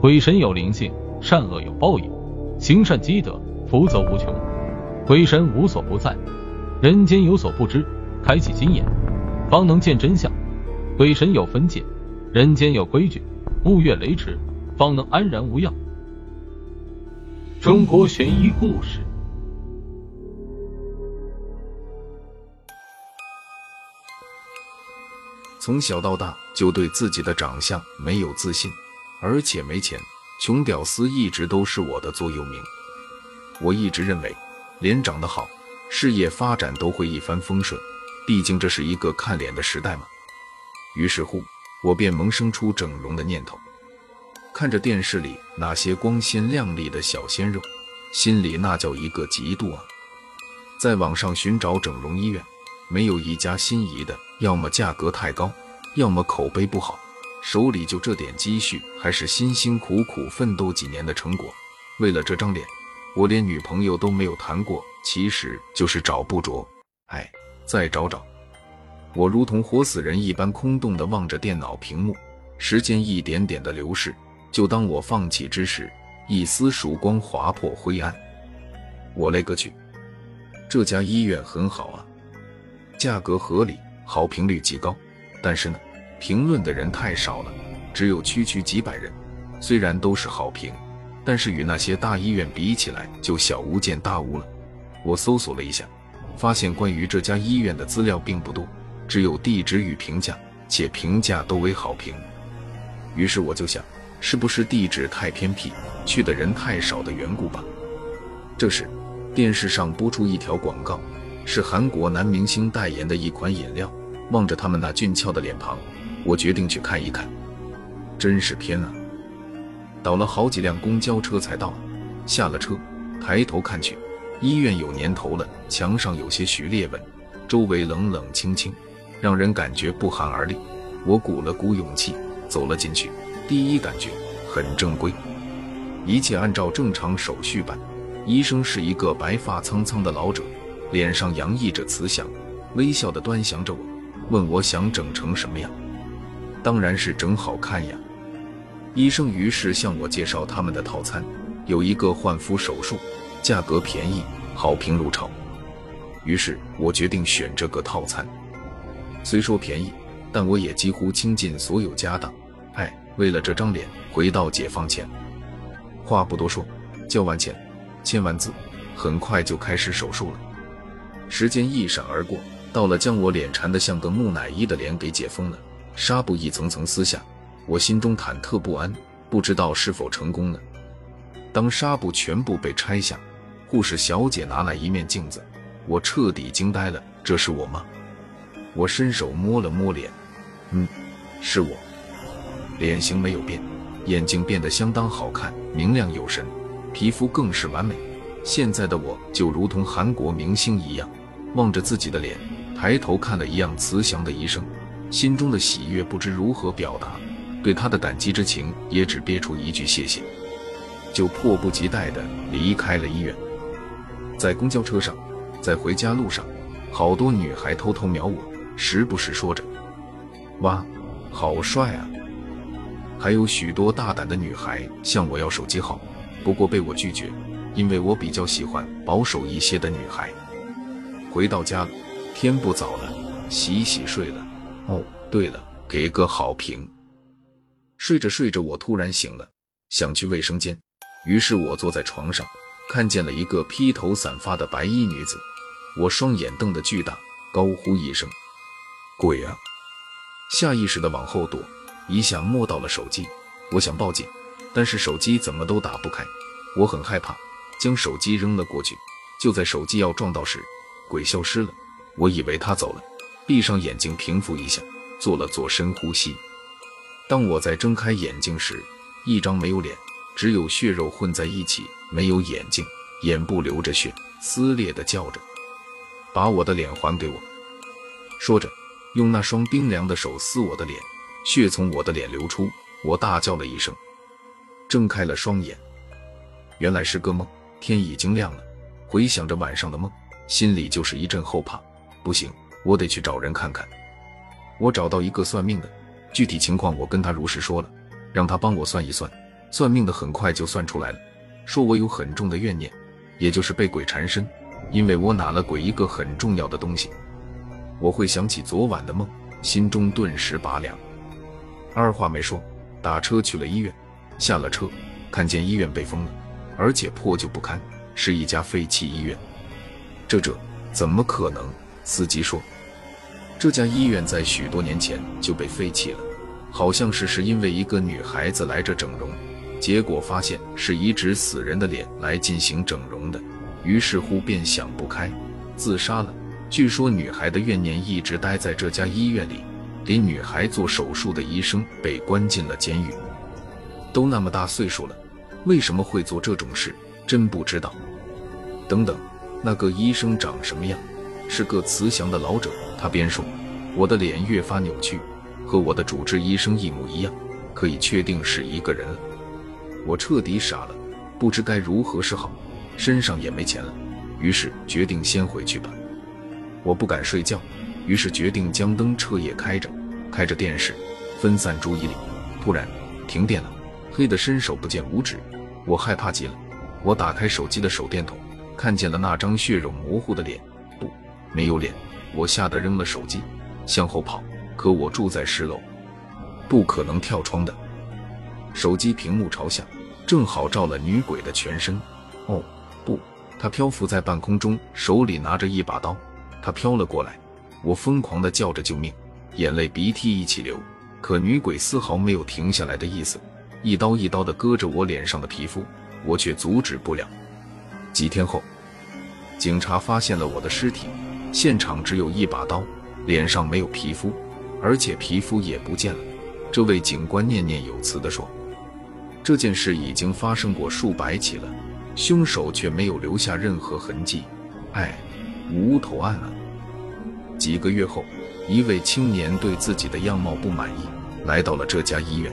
鬼神有灵性，善恶有报应，行善积德，福泽无穷。鬼神无所不在，人间有所不知，开启心眼，方能见真相。鬼神有分界，人间有规矩，勿越雷池，方能安然无恙。中国悬疑故事。从小到大就对自己的长相没有自信，而且没钱，穷屌丝一直都是我的座右铭。我一直认为，脸长得好，事业发展都会一帆风顺，毕竟这是一个看脸的时代嘛。于是乎，我便萌生出整容的念头。看着电视里那些光鲜亮丽的小鲜肉，心里那叫一个嫉妒啊！在网上寻找整容医院，没有一家心仪的，要么价格太高，要么口碑不好。手里就这点积蓄，还是辛辛苦苦奋斗几年的成果。为了这张脸，我连女朋友都没有谈过，其实就是找不着。哎，再找找。我如同活死人一般空洞地望着电脑屏幕，时间一点点的流逝。就当我放弃之时，一丝曙光划破灰暗。我勒个去！这家医院很好啊，价格合理，好评率极高。但是呢，评论的人太少了，只有区区几百人。虽然都是好评，但是与那些大医院比起来，就小巫见大巫了。我搜索了一下，发现关于这家医院的资料并不多，只有地址与评价，且评价都为好评。于是我就想。是不是地址太偏僻，去的人太少的缘故吧？这时，电视上播出一条广告，是韩国男明星代言的一款饮料。望着他们那俊俏的脸庞，我决定去看一看。真是偏啊！倒了好几辆公交车才到。下了车，抬头看去，医院有年头了，墙上有些徐裂纹，周围冷冷清清，让人感觉不寒而栗。我鼓了鼓勇气，走了进去。第一感觉很正规，一切按照正常手续办。医生是一个白发苍苍的老者，脸上洋溢着慈祥，微笑地端详着我，问我想整成什么样。当然是整好看呀。医生于是向我介绍他们的套餐，有一个换肤手术，价格便宜，好评如潮。于是我决定选这个套餐。虽说便宜，但我也几乎倾尽所有家当。哎。为了这张脸，回到解放前。话不多说，交完钱，签完字，很快就开始手术了。时间一闪而过，到了将我脸缠得像个木乃伊的脸给解封了，纱布一层层撕下，我心中忐忑不安，不知道是否成功呢。当纱布全部被拆下，护士小姐拿来一面镜子，我彻底惊呆了，这是我吗？我伸手摸了摸脸，嗯，是我。脸型没有变，眼睛变得相当好看，明亮有神，皮肤更是完美。现在的我就如同韩国明星一样，望着自己的脸，抬头看了一样慈祥的医生，心中的喜悦不知如何表达，对他的感激之情也只憋出一句谢谢，就迫不及待地离开了医院。在公交车上，在回家路上，好多女孩偷偷瞄我，时不时说着：“哇，好帅啊！”还有许多大胆的女孩向我要手机号，不过被我拒绝，因为我比较喜欢保守一些的女孩。回到家，天不早了，洗洗睡了。哦，对了，给个好评。睡着睡着，我突然醒了，想去卫生间，于是我坐在床上，看见了一个披头散发的白衣女子，我双眼瞪得巨大，高呼一声：“鬼啊！”下意识的往后躲。一下摸到了手机，我想报警，但是手机怎么都打不开，我很害怕，将手机扔了过去。就在手机要撞到时，鬼消失了。我以为他走了，闭上眼睛平复一下，做了做深呼吸。当我在睁开眼睛时，一张没有脸，只有血肉混在一起，没有眼睛，眼部流着血，撕裂的叫着：“把我的脸还给我！”说着，用那双冰凉的手撕我的脸。血从我的脸流出，我大叫了一声，睁开了双眼，原来是个梦。天已经亮了，回想着晚上的梦，心里就是一阵后怕。不行，我得去找人看看。我找到一个算命的，具体情况我跟他如实说了，让他帮我算一算，算命的很快就算出来了，说我有很重的怨念，也就是被鬼缠身，因为我拿了鬼一个很重要的东西。我会想起昨晚的梦，心中顿时拔凉。二话没说，打车去了医院。下了车，看见医院被封了，而且破旧不堪，是一家废弃医院。这这怎么可能？司机说，这家医院在许多年前就被废弃了，好像是是因为一个女孩子来这整容，结果发现是移植死人的脸来进行整容的，于是乎便想不开，自杀了。据说女孩的怨念一直待在这家医院里，给女孩做手术的医生被关进了监狱。都那么大岁数了，为什么会做这种事？真不知道。等等，那个医生长什么样？是个慈祥的老者。他边说，我的脸越发扭曲，和我的主治医生一模一样，可以确定是一个人了。我彻底傻了，不知该如何是好，身上也没钱了，于是决定先回去吧。我不敢睡觉，于是决定将灯彻夜开着，开着电视，分散注意力。突然停电了。黑得伸手不见五指，我害怕极了。我打开手机的手电筒，看见了那张血肉模糊的脸，不，没有脸。我吓得扔了手机，向后跑。可我住在十楼，不可能跳窗的。手机屏幕朝下，正好照了女鬼的全身。哦，不，她漂浮在半空中，手里拿着一把刀。她飘了过来，我疯狂地叫着救命，眼泪鼻涕一起流。可女鬼丝毫没有停下来的意思。一刀一刀地割着我脸上的皮肤，我却阻止不了。几天后，警察发现了我的尸体，现场只有一把刀，脸上没有皮肤，而且皮肤也不见了。这位警官念念有词地说：“这件事已经发生过数百起了，凶手却没有留下任何痕迹。哎，无头案啊！”几个月后，一位青年对自己的样貌不满意，来到了这家医院。